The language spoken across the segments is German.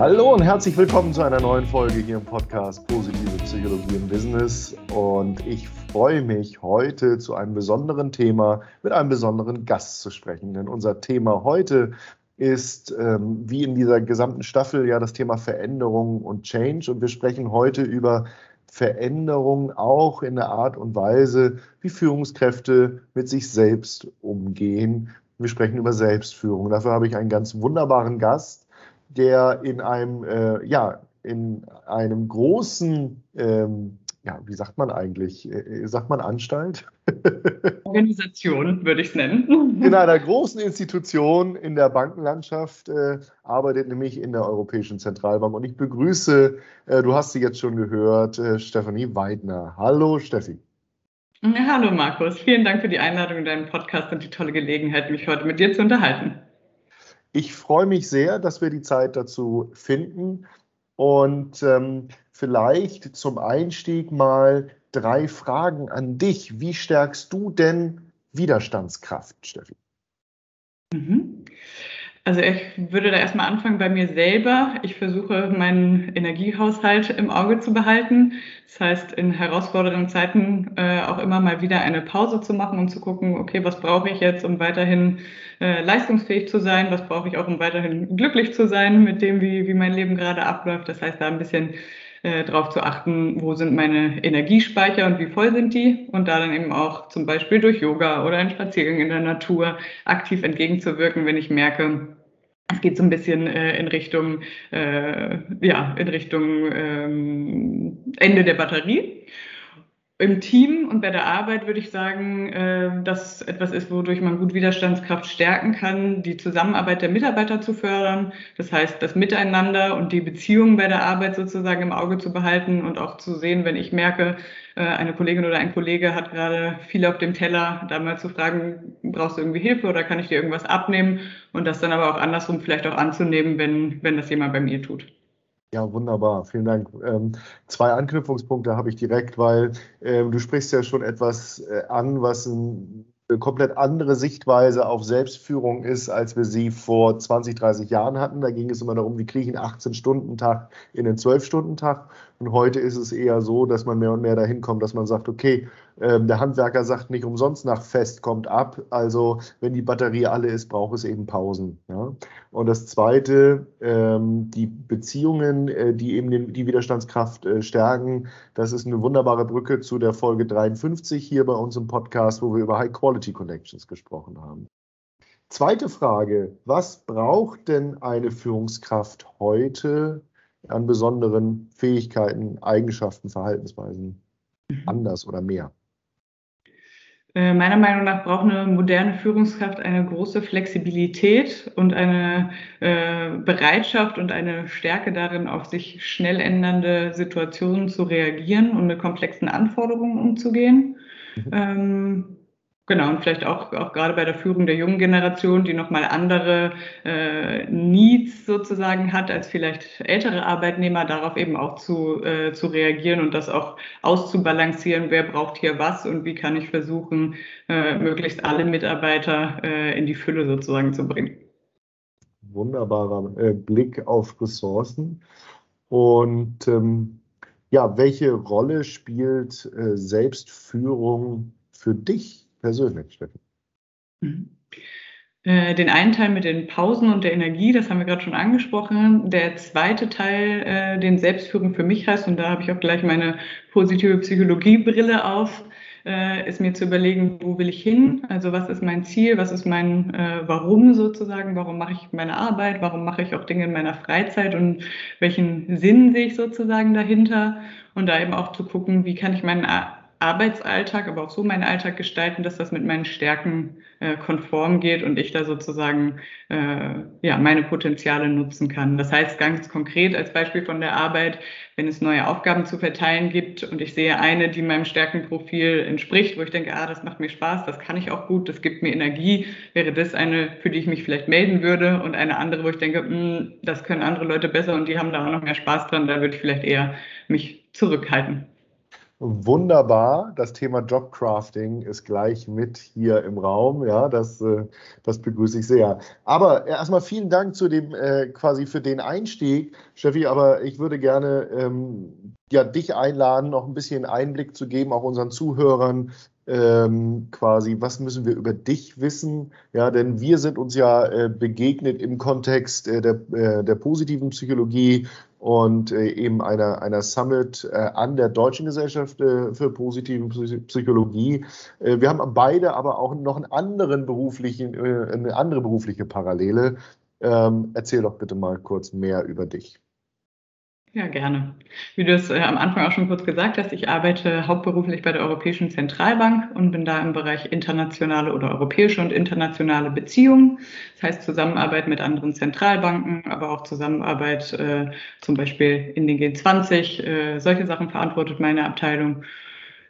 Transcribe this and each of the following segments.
Hallo und herzlich willkommen zu einer neuen Folge hier im Podcast Positive Psychologie im Business. Und ich freue mich heute zu einem besonderen Thema mit einem besonderen Gast zu sprechen. Denn unser Thema heute ist ähm, wie in dieser gesamten Staffel ja das Thema Veränderung und Change. Und wir sprechen heute über Veränderung auch in der Art und Weise, wie Führungskräfte mit sich selbst umgehen. Wir sprechen über Selbstführung. Dafür habe ich einen ganz wunderbaren Gast der in einem, äh, ja, in einem großen, ähm, ja, wie sagt man eigentlich? Äh, sagt man Anstalt? Organisation würde ich es nennen. In einer großen Institution in der Bankenlandschaft äh, arbeitet nämlich in der Europäischen Zentralbank. Und ich begrüße, äh, du hast sie jetzt schon gehört, äh, Stefanie Weidner. Hallo Steffi. Hallo Markus, vielen Dank für die Einladung in deinen Podcast und die tolle Gelegenheit, mich heute mit dir zu unterhalten. Ich freue mich sehr, dass wir die Zeit dazu finden und ähm, vielleicht zum Einstieg mal drei Fragen an dich. Wie stärkst du denn Widerstandskraft, Steffi? Mhm. Also ich würde da erstmal anfangen bei mir selber. Ich versuche meinen Energiehaushalt im Auge zu behalten. Das heißt, in herausfordernden Zeiten äh, auch immer mal wieder eine Pause zu machen und zu gucken, okay, was brauche ich jetzt, um weiterhin äh, leistungsfähig zu sein? Was brauche ich auch, um weiterhin glücklich zu sein mit dem, wie, wie mein Leben gerade abläuft? Das heißt, da ein bisschen äh, darauf zu achten, wo sind meine Energiespeicher und wie voll sind die und da dann eben auch zum Beispiel durch Yoga oder einen Spaziergang in der Natur aktiv entgegenzuwirken, wenn ich merke, es geht so ein bisschen äh, in Richtung, äh, ja, in Richtung ähm, Ende der Batterie im Team und bei der Arbeit würde ich sagen, äh, dass etwas ist, wodurch man gut Widerstandskraft stärken kann, die Zusammenarbeit der Mitarbeiter zu fördern. Das heißt, das Miteinander und die Beziehungen bei der Arbeit sozusagen im Auge zu behalten und auch zu sehen, wenn ich merke, äh, eine Kollegin oder ein Kollege hat gerade viel auf dem Teller, da mal zu fragen, brauchst du irgendwie Hilfe oder kann ich dir irgendwas abnehmen? Und das dann aber auch andersrum vielleicht auch anzunehmen, wenn, wenn das jemand bei mir tut. Ja, wunderbar. Vielen Dank. Ähm, zwei Anknüpfungspunkte habe ich direkt, weil ähm, du sprichst ja schon etwas äh, an, was ein eine komplett andere Sichtweise auf Selbstführung ist, als wir sie vor 20, 30 Jahren hatten. Da ging es immer darum, wie kriege ich einen 18-Stunden-Tag in einen 12-Stunden-Tag. Und heute ist es eher so, dass man mehr und mehr dahin kommt, dass man sagt, okay, ähm, der Handwerker sagt nicht umsonst nach Fest kommt ab. Also wenn die Batterie alle ist, braucht es eben Pausen. Ja? Und das Zweite, ähm, die Beziehungen, äh, die eben die Widerstandskraft äh, stärken, das ist eine wunderbare Brücke zu der Folge 53 hier bei uns im Podcast, wo wir über High Quality Connections gesprochen haben. Zweite Frage, was braucht denn eine Führungskraft heute an besonderen Fähigkeiten, Eigenschaften, Verhaltensweisen mhm. anders oder mehr? Äh, meiner Meinung nach braucht eine moderne Führungskraft eine große Flexibilität und eine äh, Bereitschaft und eine Stärke darin, auf sich schnell ändernde Situationen zu reagieren und mit komplexen Anforderungen umzugehen. Mhm. Ähm, Genau, und vielleicht auch, auch gerade bei der Führung der jungen Generation, die nochmal andere äh, Needs sozusagen hat als vielleicht ältere Arbeitnehmer, darauf eben auch zu, äh, zu reagieren und das auch auszubalancieren, wer braucht hier was und wie kann ich versuchen, äh, möglichst alle Mitarbeiter äh, in die Fülle sozusagen zu bringen. Wunderbarer äh, Blick auf Ressourcen. Und ähm, ja, welche Rolle spielt äh, Selbstführung für dich persönlich, Steffen? Mhm. Äh, den einen Teil mit den Pausen und der Energie, das haben wir gerade schon angesprochen. Der zweite Teil, äh, den Selbstführung für mich heißt, und da habe ich auch gleich meine positive Psychologiebrille auf, äh, ist mir zu überlegen, wo will ich hin? Also was ist mein Ziel? Was ist mein äh, Warum sozusagen? Warum mache ich meine Arbeit? Warum mache ich auch Dinge in meiner Freizeit? Und welchen Sinn sehe ich sozusagen dahinter? Und da eben auch zu gucken, wie kann ich meinen Arbeitsalltag, aber auch so meinen Alltag gestalten, dass das mit meinen Stärken äh, konform geht und ich da sozusagen äh, ja, meine Potenziale nutzen kann. Das heißt ganz konkret als Beispiel von der Arbeit, wenn es neue Aufgaben zu verteilen gibt und ich sehe eine, die meinem Stärkenprofil entspricht, wo ich denke, ah, das macht mir Spaß, das kann ich auch gut, das gibt mir Energie, wäre das eine, für die ich mich vielleicht melden würde und eine andere, wo ich denke, mh, hm, das können andere Leute besser und die haben da auch noch mehr Spaß dran, da würde ich vielleicht eher mich zurückhalten. Wunderbar. Das Thema Jobcrafting ist gleich mit hier im Raum. Ja, das, äh, das begrüße ich sehr. Aber erstmal vielen Dank zu dem, äh, quasi für den Einstieg, Steffi. Aber ich würde gerne ähm, ja, dich einladen, noch ein bisschen Einblick zu geben, auch unseren Zuhörern, ähm, quasi, was müssen wir über dich wissen? Ja, denn wir sind uns ja äh, begegnet im Kontext äh, der, äh, der positiven Psychologie und äh, eben einer, einer Summit äh, an der Deutschen Gesellschaft äh, für positive Psychologie. wir haben beide aber auch noch einen anderen beruflichen, eine andere berufliche Parallele. Ähm, erzähl doch bitte mal kurz mehr über dich. Ja, gerne. Wie du es äh, am Anfang auch schon kurz gesagt hast, ich arbeite hauptberuflich bei der Europäischen Zentralbank und bin da im Bereich internationale oder europäische und internationale Beziehungen. Das heißt Zusammenarbeit mit anderen Zentralbanken, aber auch Zusammenarbeit äh, zum Beispiel in den G20. Äh, solche Sachen verantwortet meine Abteilung.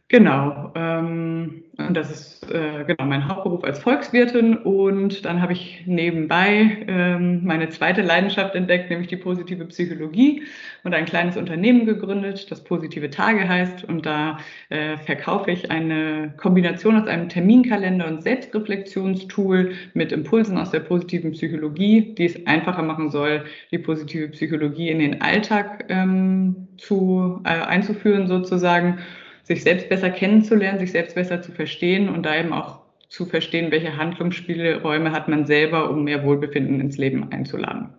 Genau. Ähm, das ist äh, genau mein Hauptberuf als Volkswirtin. Und dann habe ich nebenbei ähm, meine zweite Leidenschaft entdeckt, nämlich die positive Psychologie und ein kleines Unternehmen gegründet, das Positive Tage heißt. Und da äh, verkaufe ich eine Kombination aus einem Terminkalender und Selbstreflexionstool mit Impulsen aus der positiven Psychologie, die es einfacher machen soll, die positive Psychologie in den Alltag ähm, zu, äh, einzuführen sozusagen sich selbst besser kennenzulernen, sich selbst besser zu verstehen und da eben auch zu verstehen, welche Handlungsspielräume hat man selber, um mehr Wohlbefinden ins Leben einzuladen.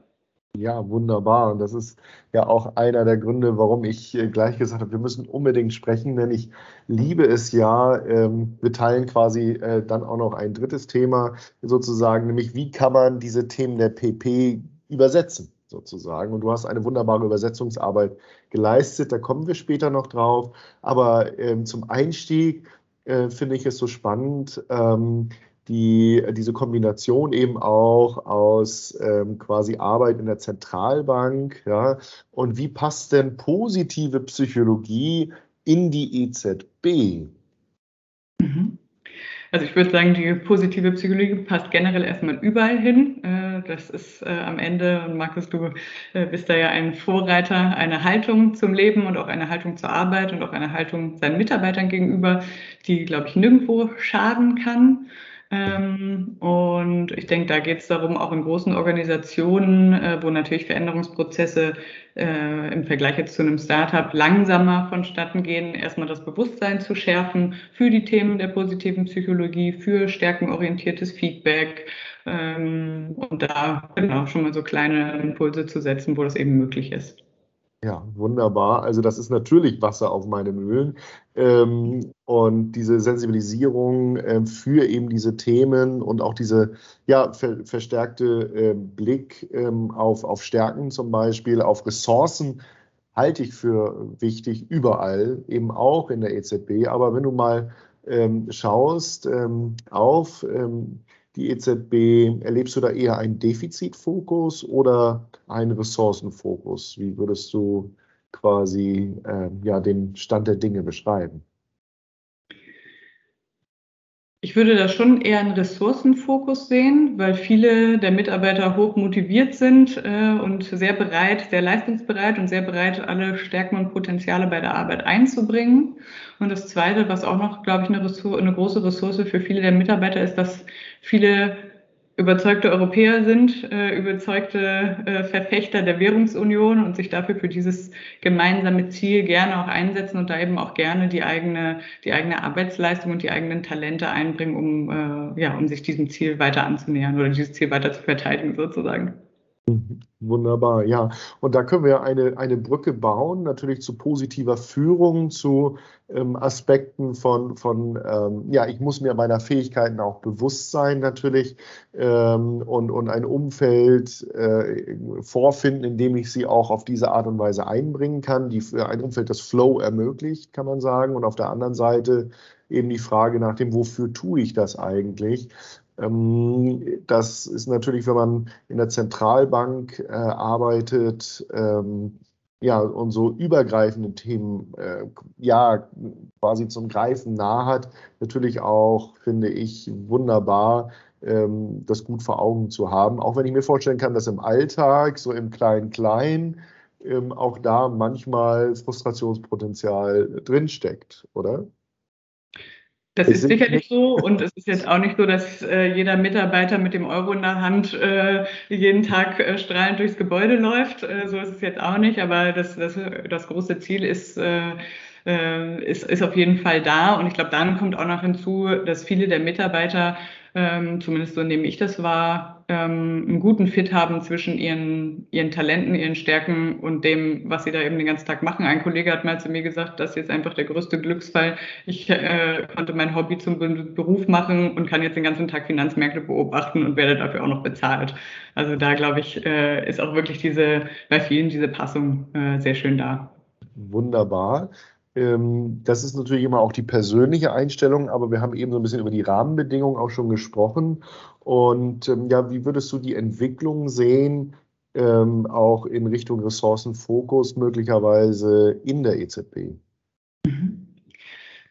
Ja, wunderbar. Und das ist ja auch einer der Gründe, warum ich äh, gleich gesagt habe, wir müssen unbedingt sprechen, denn ich liebe es ja. Ähm, wir teilen quasi äh, dann auch noch ein drittes Thema sozusagen, nämlich wie kann man diese Themen der PP übersetzen? Sozusagen. Und du hast eine wunderbare Übersetzungsarbeit geleistet, da kommen wir später noch drauf. Aber ähm, zum Einstieg äh, finde ich es so spannend, ähm, die, diese Kombination eben auch aus ähm, quasi Arbeit in der Zentralbank. Ja, und wie passt denn positive Psychologie in die EZB? Mhm. Also ich würde sagen, die positive Psychologie passt generell erstmal überall hin. Das ist äh, am Ende, und Markus, du äh, bist da ja ein Vorreiter, eine Haltung zum Leben und auch eine Haltung zur Arbeit und auch eine Haltung seinen Mitarbeitern gegenüber, die, glaube ich, nirgendwo schaden kann. Ähm, und ich denke, da geht es darum, auch in großen Organisationen, äh, wo natürlich Veränderungsprozesse äh, im Vergleich jetzt zu einem Startup langsamer vonstatten gehen, erstmal das Bewusstsein zu schärfen für die Themen der positiven Psychologie, für stärkenorientiertes Feedback und da genau schon mal so kleine Impulse zu setzen, wo das eben möglich ist. Ja, wunderbar. Also das ist natürlich Wasser auf meine Mühlen. Ähm, und diese Sensibilisierung äh, für eben diese Themen und auch diese ja, ver verstärkte Blick ähm, auf, auf Stärken zum Beispiel, auf Ressourcen, halte ich für wichtig überall, eben auch in der EZB. Aber wenn du mal ähm, schaust ähm, auf ähm, die EZB, erlebst du da eher einen Defizitfokus oder einen Ressourcenfokus? Wie würdest du quasi äh, ja, den Stand der Dinge beschreiben? Ich würde da schon eher einen Ressourcenfokus sehen, weil viele der Mitarbeiter hoch motiviert sind äh, und sehr bereit, sehr leistungsbereit und sehr bereit, alle Stärken und Potenziale bei der Arbeit einzubringen. Und das Zweite, was auch noch, glaube ich, eine, eine große Ressource für viele der Mitarbeiter ist, dass viele überzeugte Europäer sind, äh, überzeugte äh, Verfechter der Währungsunion und sich dafür für dieses gemeinsame Ziel gerne auch einsetzen und da eben auch gerne die eigene, die eigene Arbeitsleistung und die eigenen Talente einbringen, um, äh, ja, um sich diesem Ziel weiter anzunähern oder dieses Ziel weiter zu verteidigen sozusagen. Wunderbar, ja. Und da können wir eine, eine Brücke bauen, natürlich zu positiver Führung, zu ähm, Aspekten von, von ähm, ja, ich muss mir meiner Fähigkeiten auch bewusst sein, natürlich, ähm, und, und ein Umfeld äh, vorfinden, in dem ich sie auch auf diese Art und Weise einbringen kann, die, ein Umfeld, das Flow ermöglicht, kann man sagen. Und auf der anderen Seite eben die Frage nach dem, wofür tue ich das eigentlich? Ähm, das ist natürlich, wenn man in der Zentralbank äh, arbeitet, ähm, ja, und so übergreifende Themen, äh, ja, quasi zum Greifen nah hat, natürlich auch, finde ich, wunderbar, ähm, das gut vor Augen zu haben. Auch wenn ich mir vorstellen kann, dass im Alltag, so im Klein-Klein, ähm, auch da manchmal Frustrationspotenzial drinsteckt, oder? Das ist sicherlich so und es ist jetzt auch nicht so, dass äh, jeder Mitarbeiter mit dem Euro in der Hand äh, jeden Tag äh, strahlend durchs Gebäude läuft. Äh, so ist es jetzt auch nicht, aber das, das, das große Ziel ist, äh, äh, ist, ist auf jeden Fall da und ich glaube, dann kommt auch noch hinzu, dass viele der Mitarbeiter ähm, zumindest so nehme ich das wahr, ähm, einen guten Fit haben zwischen ihren, ihren Talenten, ihren Stärken und dem, was sie da eben den ganzen Tag machen. Ein Kollege hat mal zu mir gesagt, das ist einfach der größte Glücksfall. Ich äh, konnte mein Hobby zum Beruf machen und kann jetzt den ganzen Tag Finanzmärkte beobachten und werde dafür auch noch bezahlt. Also da glaube ich, äh, ist auch wirklich diese, bei vielen diese Passung äh, sehr schön da. Wunderbar. Ähm, das ist natürlich immer auch die persönliche Einstellung, aber wir haben eben so ein bisschen über die Rahmenbedingungen auch schon gesprochen. Und ähm, ja, wie würdest du die Entwicklung sehen, ähm, auch in Richtung Ressourcenfokus möglicherweise in der EZB? Mhm.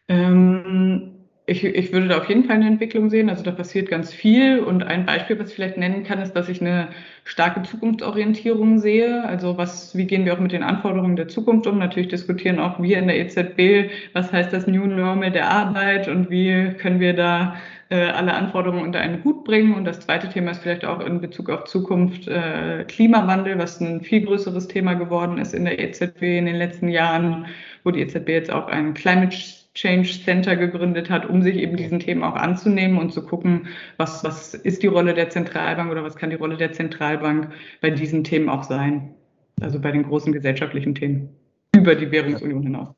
Ähm, ich, ich würde da auf jeden Fall eine Entwicklung sehen. Also da passiert ganz viel. Und ein Beispiel, was ich vielleicht nennen kann, ist, dass ich eine starke Zukunftsorientierung sehe. Also was, wie gehen wir auch mit den Anforderungen der Zukunft um? Natürlich diskutieren auch wir in der EZB, was heißt das New Normal der Arbeit und wie können wir da äh, alle Anforderungen unter einen Hut bringen. Und das zweite Thema ist vielleicht auch in Bezug auf Zukunft äh, Klimawandel, was ein viel größeres Thema geworden ist in der EZB in den letzten Jahren, wo die EZB jetzt auch ein Climate Change Center gegründet hat, um sich eben diesen Themen auch anzunehmen und zu gucken, was, was ist die Rolle der Zentralbank oder was kann die Rolle der Zentralbank bei diesen Themen auch sein. Also bei den großen gesellschaftlichen Themen über die Währungsunion hinaus.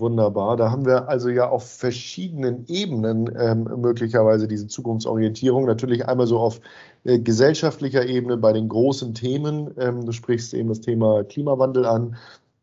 Wunderbar. Da haben wir also ja auf verschiedenen Ebenen ähm, möglicherweise diese Zukunftsorientierung. Natürlich einmal so auf äh, gesellschaftlicher Ebene bei den großen Themen. Ähm, du sprichst eben das Thema Klimawandel an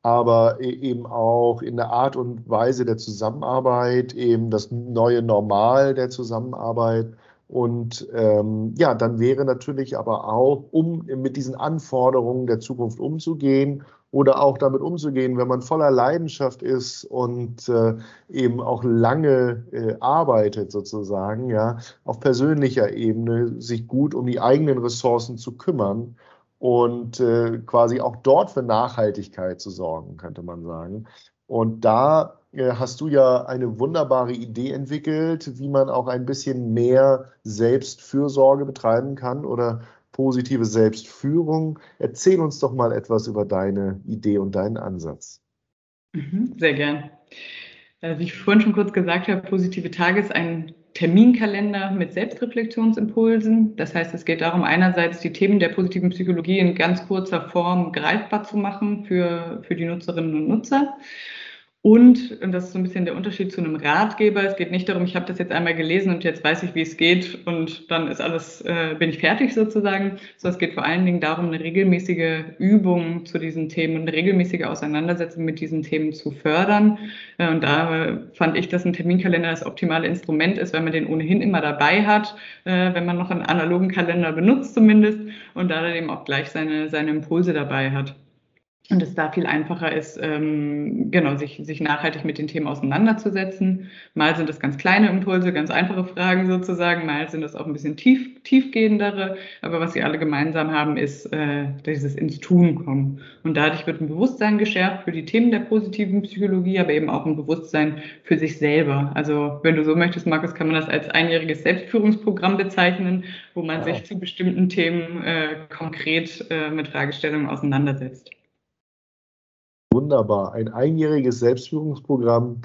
aber e-, eben auch in der Art und Weise der Zusammenarbeit, eben das neue Normal der Zusammenarbeit. Und ähm, ja, dann wäre natürlich aber auch, um mit diesen Anforderungen der Zukunft umzugehen oder auch damit umzugehen, wenn man voller Leidenschaft ist und äh, eben auch lange äh, arbeitet sozusagen, ja, auf persönlicher Ebene sich gut um die eigenen Ressourcen zu kümmern und äh, quasi auch dort für Nachhaltigkeit zu sorgen, könnte man sagen. Und da äh, hast du ja eine wunderbare Idee entwickelt, wie man auch ein bisschen mehr Selbstfürsorge betreiben kann oder positive Selbstführung. Erzähl uns doch mal etwas über deine Idee und deinen Ansatz. Mhm, sehr gern. Äh, wie ich vorhin schon kurz gesagt habe, positive Tage ist ein Terminkalender mit Selbstreflexionsimpulsen. Das heißt, es geht darum, einerseits die Themen der positiven Psychologie in ganz kurzer Form greifbar zu machen für, für die Nutzerinnen und Nutzer. Und, und das ist so ein bisschen der Unterschied zu einem Ratgeber, es geht nicht darum, ich habe das jetzt einmal gelesen und jetzt weiß ich, wie es geht und dann ist alles, äh, bin ich fertig sozusagen, sondern es geht vor allen Dingen darum, eine regelmäßige Übung zu diesen Themen und eine regelmäßige Auseinandersetzung mit diesen Themen zu fördern. Äh, und da fand ich, dass ein Terminkalender das optimale Instrument ist, weil man den ohnehin immer dabei hat, äh, wenn man noch einen analogen Kalender benutzt zumindest und da dann eben auch gleich seine, seine Impulse dabei hat und es da viel einfacher ist, ähm, genau, sich, sich nachhaltig mit den Themen auseinanderzusetzen. Mal sind das ganz kleine Impulse, ganz einfache Fragen sozusagen, mal sind das auch ein bisschen tief, tiefgehendere, aber was sie alle gemeinsam haben, ist äh, dieses ins Tun kommen. Und dadurch wird ein Bewusstsein geschärft für die Themen der positiven Psychologie, aber eben auch ein Bewusstsein für sich selber. Also wenn du so möchtest, Markus, kann man das als einjähriges Selbstführungsprogramm bezeichnen, wo man ja. sich zu bestimmten Themen äh, konkret äh, mit Fragestellungen auseinandersetzt wunderbar. Ein einjähriges Selbstführungsprogramm,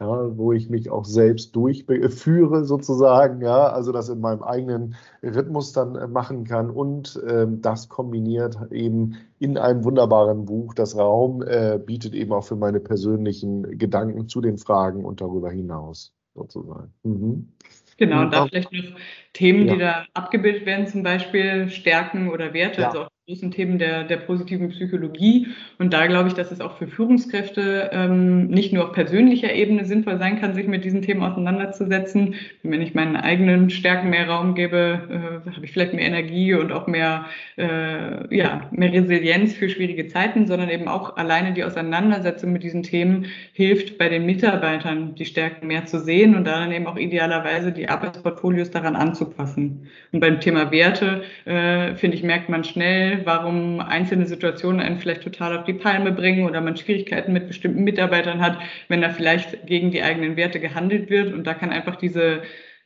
ja, wo ich mich auch selbst durchführe sozusagen, ja, also das in meinem eigenen Rhythmus dann äh, machen kann und ähm, das kombiniert eben in einem wunderbaren Buch. Das Raum äh, bietet eben auch für meine persönlichen Gedanken zu den Fragen und darüber hinaus sozusagen. Mhm. Genau, und da vielleicht noch Themen, ja. die da abgebildet werden, zum Beispiel Stärken oder Werte, ja. also auch großen Themen der, der positiven Psychologie. Und da glaube ich, dass es auch für Führungskräfte ähm, nicht nur auf persönlicher Ebene sinnvoll sein kann, sich mit diesen Themen auseinanderzusetzen. Wenn ich meinen eigenen Stärken mehr Raum gebe, äh, habe ich vielleicht mehr Energie und auch mehr, äh, ja, mehr Resilienz für schwierige Zeiten, sondern eben auch alleine die Auseinandersetzung mit diesen Themen hilft bei den Mitarbeitern, die Stärken mehr zu sehen und dann eben auch idealerweise die Arbeitsportfolios daran anzupassen. Und beim Thema Werte, äh, finde ich, merkt man schnell, warum einzelne Situationen einen vielleicht total auf die Palme bringen oder man Schwierigkeiten mit bestimmten Mitarbeitern hat, wenn da vielleicht gegen die eigenen Werte gehandelt wird. Und da kann einfach diese,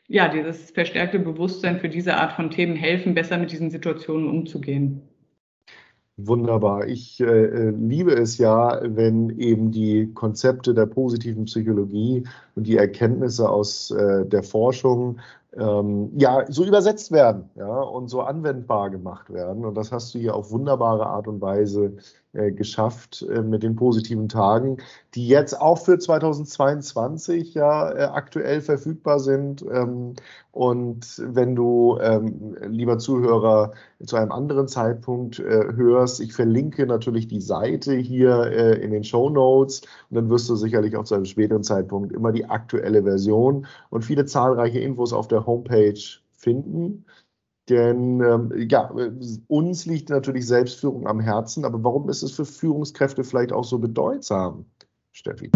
ja, dieses verstärkte Bewusstsein für diese Art von Themen helfen, besser mit diesen Situationen umzugehen. Wunderbar. Ich äh, äh, liebe es ja, wenn eben die Konzepte der positiven Psychologie und die Erkenntnisse aus äh, der Forschung ähm, ja so übersetzt werden ja, und so anwendbar gemacht werden. Und das hast du hier auf wunderbare Art und Weise geschafft äh, mit den positiven Tagen, die jetzt auch für 2022 ja äh, aktuell verfügbar sind. Ähm, und wenn du, ähm, lieber Zuhörer, zu einem anderen Zeitpunkt hörst, ich verlinke natürlich die Seite hier in den Show Notes und dann wirst du sicherlich auch zu einem späteren Zeitpunkt immer die aktuelle Version und viele zahlreiche Infos auf der Homepage finden. Denn ähm, ja, uns liegt natürlich Selbstführung am Herzen, aber warum ist es für Führungskräfte vielleicht auch so bedeutsam, Steffi?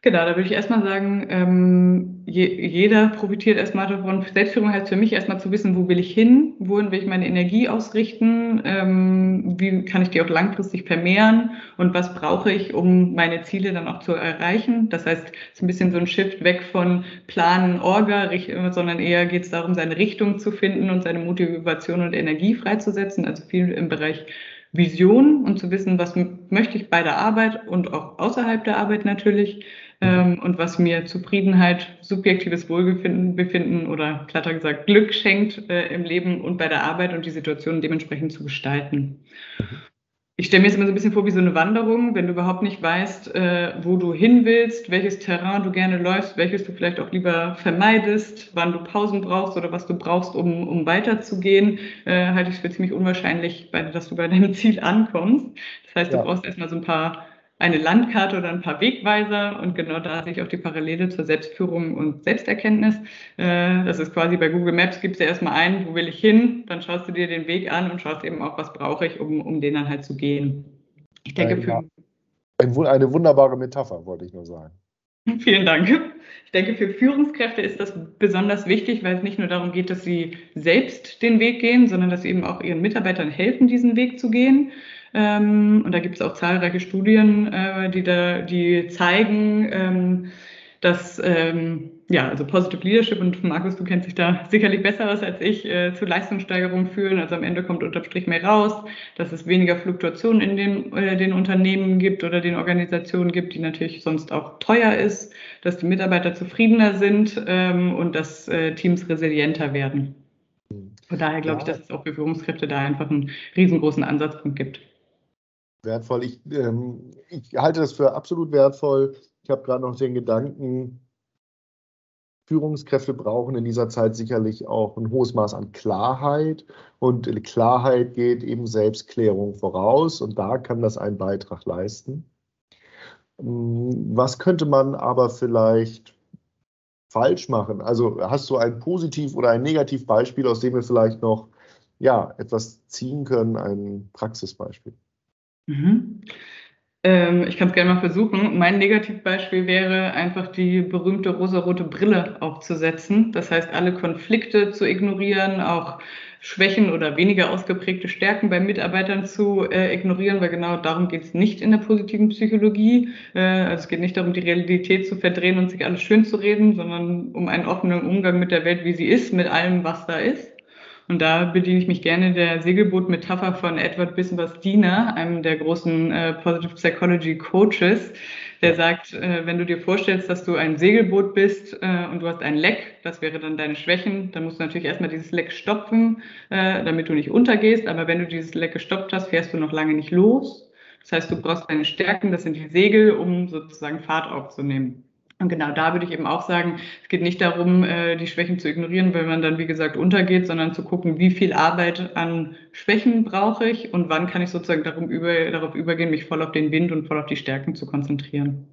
Genau, da würde ich erstmal sagen, ähm, je, jeder profitiert erstmal davon. Selbstführung heißt für mich erstmal zu wissen, wo will ich hin, wohin will ich meine Energie ausrichten, ähm, wie kann ich die auch langfristig vermehren und was brauche ich, um meine Ziele dann auch zu erreichen. Das heißt, es ist ein bisschen so ein Shift weg von Planen, Orga, sondern eher geht es darum, seine Richtung zu finden und seine Motivation und Energie freizusetzen, also viel im Bereich Vision und zu wissen, was möchte ich bei der Arbeit und auch außerhalb der Arbeit natürlich ähm, und was mir Zufriedenheit, subjektives Wohlbefinden Befinden oder platter gesagt Glück schenkt äh, im Leben und bei der Arbeit und die Situation dementsprechend zu gestalten. Ich stelle mir jetzt immer so ein bisschen vor wie so eine Wanderung, wenn du überhaupt nicht weißt, äh, wo du hin willst, welches Terrain du gerne läufst, welches du vielleicht auch lieber vermeidest, wann du Pausen brauchst oder was du brauchst, um, um weiterzugehen, äh, halte ich es für ziemlich unwahrscheinlich, dass du bei deinem Ziel ankommst. Das heißt, du ja. brauchst erstmal so ein paar eine Landkarte oder ein paar Wegweiser und genau da sehe ich auch die Parallele zur Selbstführung und Selbsterkenntnis. Äh, das ist quasi bei Google Maps, gibst du erstmal ein, wo will ich hin, dann schaust du dir den Weg an und schaust eben auch, was brauche ich, um, um den dann halt zu gehen. Ich denke, für, eine wunderbare Metapher, wollte ich nur sagen. Vielen Dank. Ich denke, für Führungskräfte ist das besonders wichtig, weil es nicht nur darum geht, dass sie selbst den Weg gehen, sondern dass sie eben auch ihren Mitarbeitern helfen, diesen Weg zu gehen. Ähm, und da gibt es auch zahlreiche Studien, äh, die da, die zeigen, ähm, dass ähm, ja, also Positive Leadership und Markus, du kennst dich da sicherlich besser aus als ich, äh, zu Leistungssteigerung führen. Also am Ende kommt unterm Strich mehr raus, dass es weniger Fluktuationen in den, äh, den Unternehmen gibt oder den Organisationen gibt, die natürlich sonst auch teuer ist, dass die Mitarbeiter zufriedener sind ähm, und dass äh, Teams resilienter werden. Von daher glaube ja. ich, dass es auch für Führungskräfte da einfach einen riesengroßen Ansatzpunkt gibt wertvoll. Ich, ähm, ich halte das für absolut wertvoll. Ich habe gerade noch den Gedanken, Führungskräfte brauchen in dieser Zeit sicherlich auch ein hohes Maß an Klarheit. Und Klarheit geht eben Selbstklärung voraus. Und da kann das einen Beitrag leisten. Was könnte man aber vielleicht falsch machen? Also hast du ein Positiv- oder ein Negativbeispiel, aus dem wir vielleicht noch ja, etwas ziehen können, ein Praxisbeispiel? Mhm. Ähm, ich kann es gerne mal versuchen. Mein Negativbeispiel wäre einfach die berühmte rosarote Brille aufzusetzen. Das heißt, alle Konflikte zu ignorieren, auch Schwächen oder weniger ausgeprägte Stärken bei Mitarbeitern zu äh, ignorieren, weil genau darum geht es nicht in der positiven Psychologie. Äh, also es geht nicht darum, die Realität zu verdrehen und sich alles schön zu reden, sondern um einen offenen Umgang mit der Welt, wie sie ist, mit allem, was da ist. Und da bediene ich mich gerne der Segelboot-Metapher von Edward Bissenbastiner, einem der großen äh, Positive Psychology Coaches, der sagt, äh, wenn du dir vorstellst, dass du ein Segelboot bist äh, und du hast ein Leck, das wäre dann deine Schwächen, dann musst du natürlich erstmal dieses Leck stopfen, äh, damit du nicht untergehst. Aber wenn du dieses Leck gestoppt hast, fährst du noch lange nicht los. Das heißt, du brauchst deine Stärken, das sind die Segel, um sozusagen Fahrt aufzunehmen. Und genau da würde ich eben auch sagen, es geht nicht darum, äh, die Schwächen zu ignorieren, weil man dann, wie gesagt, untergeht, sondern zu gucken, wie viel Arbeit an Schwächen brauche ich und wann kann ich sozusagen darum über, darauf übergehen, mich voll auf den Wind und voll auf die Stärken zu konzentrieren.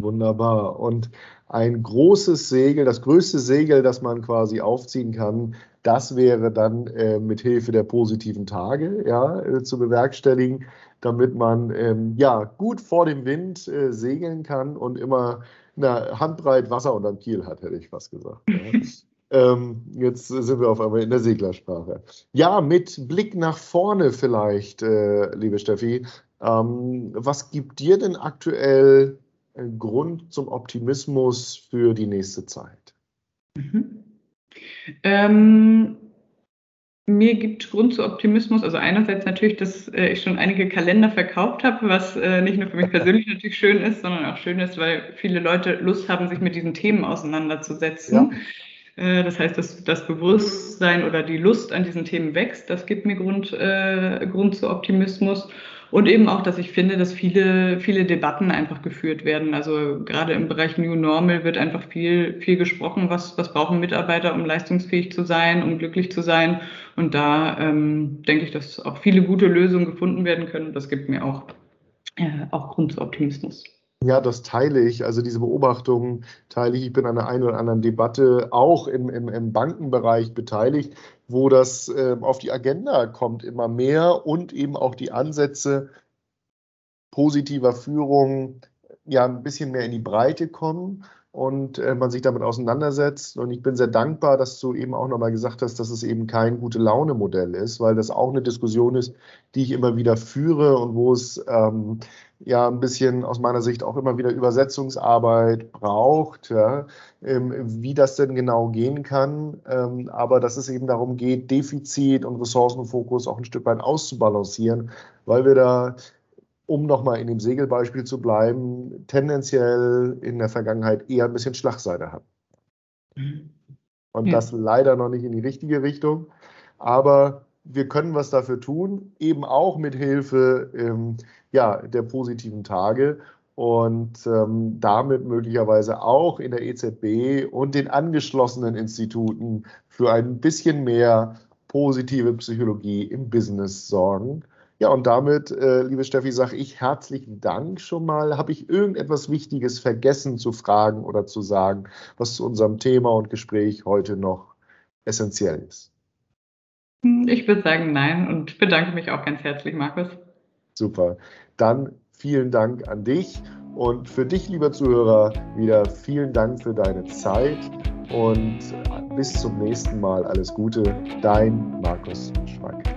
Wunderbar. Und ein großes Segel, das größte Segel, das man quasi aufziehen kann, das wäre dann äh, mit Hilfe der positiven Tage ja, äh, zu bewerkstelligen, damit man ähm, ja gut vor dem Wind äh, segeln kann und immer eine Handbreit Wasser unterm Kiel hat, hätte ich fast gesagt. Ja. Ähm, jetzt sind wir auf einmal in der Seglersprache. Ja, mit Blick nach vorne vielleicht, äh, liebe Steffi. Ähm, was gibt dir denn aktuell äh, Grund zum Optimismus für die nächste Zeit? Mhm. Ähm, mir gibt Grund zu Optimismus. Also einerseits natürlich, dass äh, ich schon einige Kalender verkauft habe, was äh, nicht nur für mich persönlich natürlich schön ist, sondern auch schön ist, weil viele Leute Lust haben, sich mit diesen Themen auseinanderzusetzen. Ja. Äh, das heißt, dass das Bewusstsein oder die Lust an diesen Themen wächst. Das gibt mir Grund, äh, Grund zu Optimismus. Und eben auch, dass ich finde, dass viele, viele Debatten einfach geführt werden. Also gerade im Bereich New Normal wird einfach viel, viel gesprochen, was, was brauchen Mitarbeiter, um leistungsfähig zu sein, um glücklich zu sein. Und da ähm, denke ich, dass auch viele gute Lösungen gefunden werden können. Das gibt mir auch, äh, auch Grund zu Optimismus. Ja, das teile ich. Also diese Beobachtungen teile ich. Ich bin an der einen oder anderen Debatte auch im, im, im Bankenbereich beteiligt, wo das äh, auf die Agenda kommt immer mehr und eben auch die Ansätze positiver Führung ja ein bisschen mehr in die Breite kommen und äh, man sich damit auseinandersetzt. Und ich bin sehr dankbar, dass du eben auch nochmal gesagt hast, dass es eben kein gute Laune-Modell ist, weil das auch eine Diskussion ist, die ich immer wieder führe und wo es ähm, ja ein bisschen aus meiner Sicht auch immer wieder Übersetzungsarbeit braucht, ja, ähm, wie das denn genau gehen kann. Ähm, aber dass es eben darum geht, Defizit und Ressourcenfokus auch ein Stück weit auszubalancieren, weil wir da um nochmal in dem Segelbeispiel zu bleiben, tendenziell in der Vergangenheit eher ein bisschen Schlagseite hatten. Mhm. Und ja. das leider noch nicht in die richtige Richtung. Aber wir können was dafür tun, eben auch mit Hilfe ähm, ja, der positiven Tage und ähm, damit möglicherweise auch in der EZB und den angeschlossenen Instituten für ein bisschen mehr positive Psychologie im Business sorgen. Ja, und damit, äh, liebe Steffi, sage ich herzlichen Dank schon mal. Habe ich irgendetwas Wichtiges vergessen zu fragen oder zu sagen, was zu unserem Thema und Gespräch heute noch essentiell ist? Ich würde sagen nein und bedanke mich auch ganz herzlich, Markus. Super. Dann vielen Dank an dich und für dich, lieber Zuhörer, wieder vielen Dank für deine Zeit und bis zum nächsten Mal. Alles Gute, dein Markus Schweig.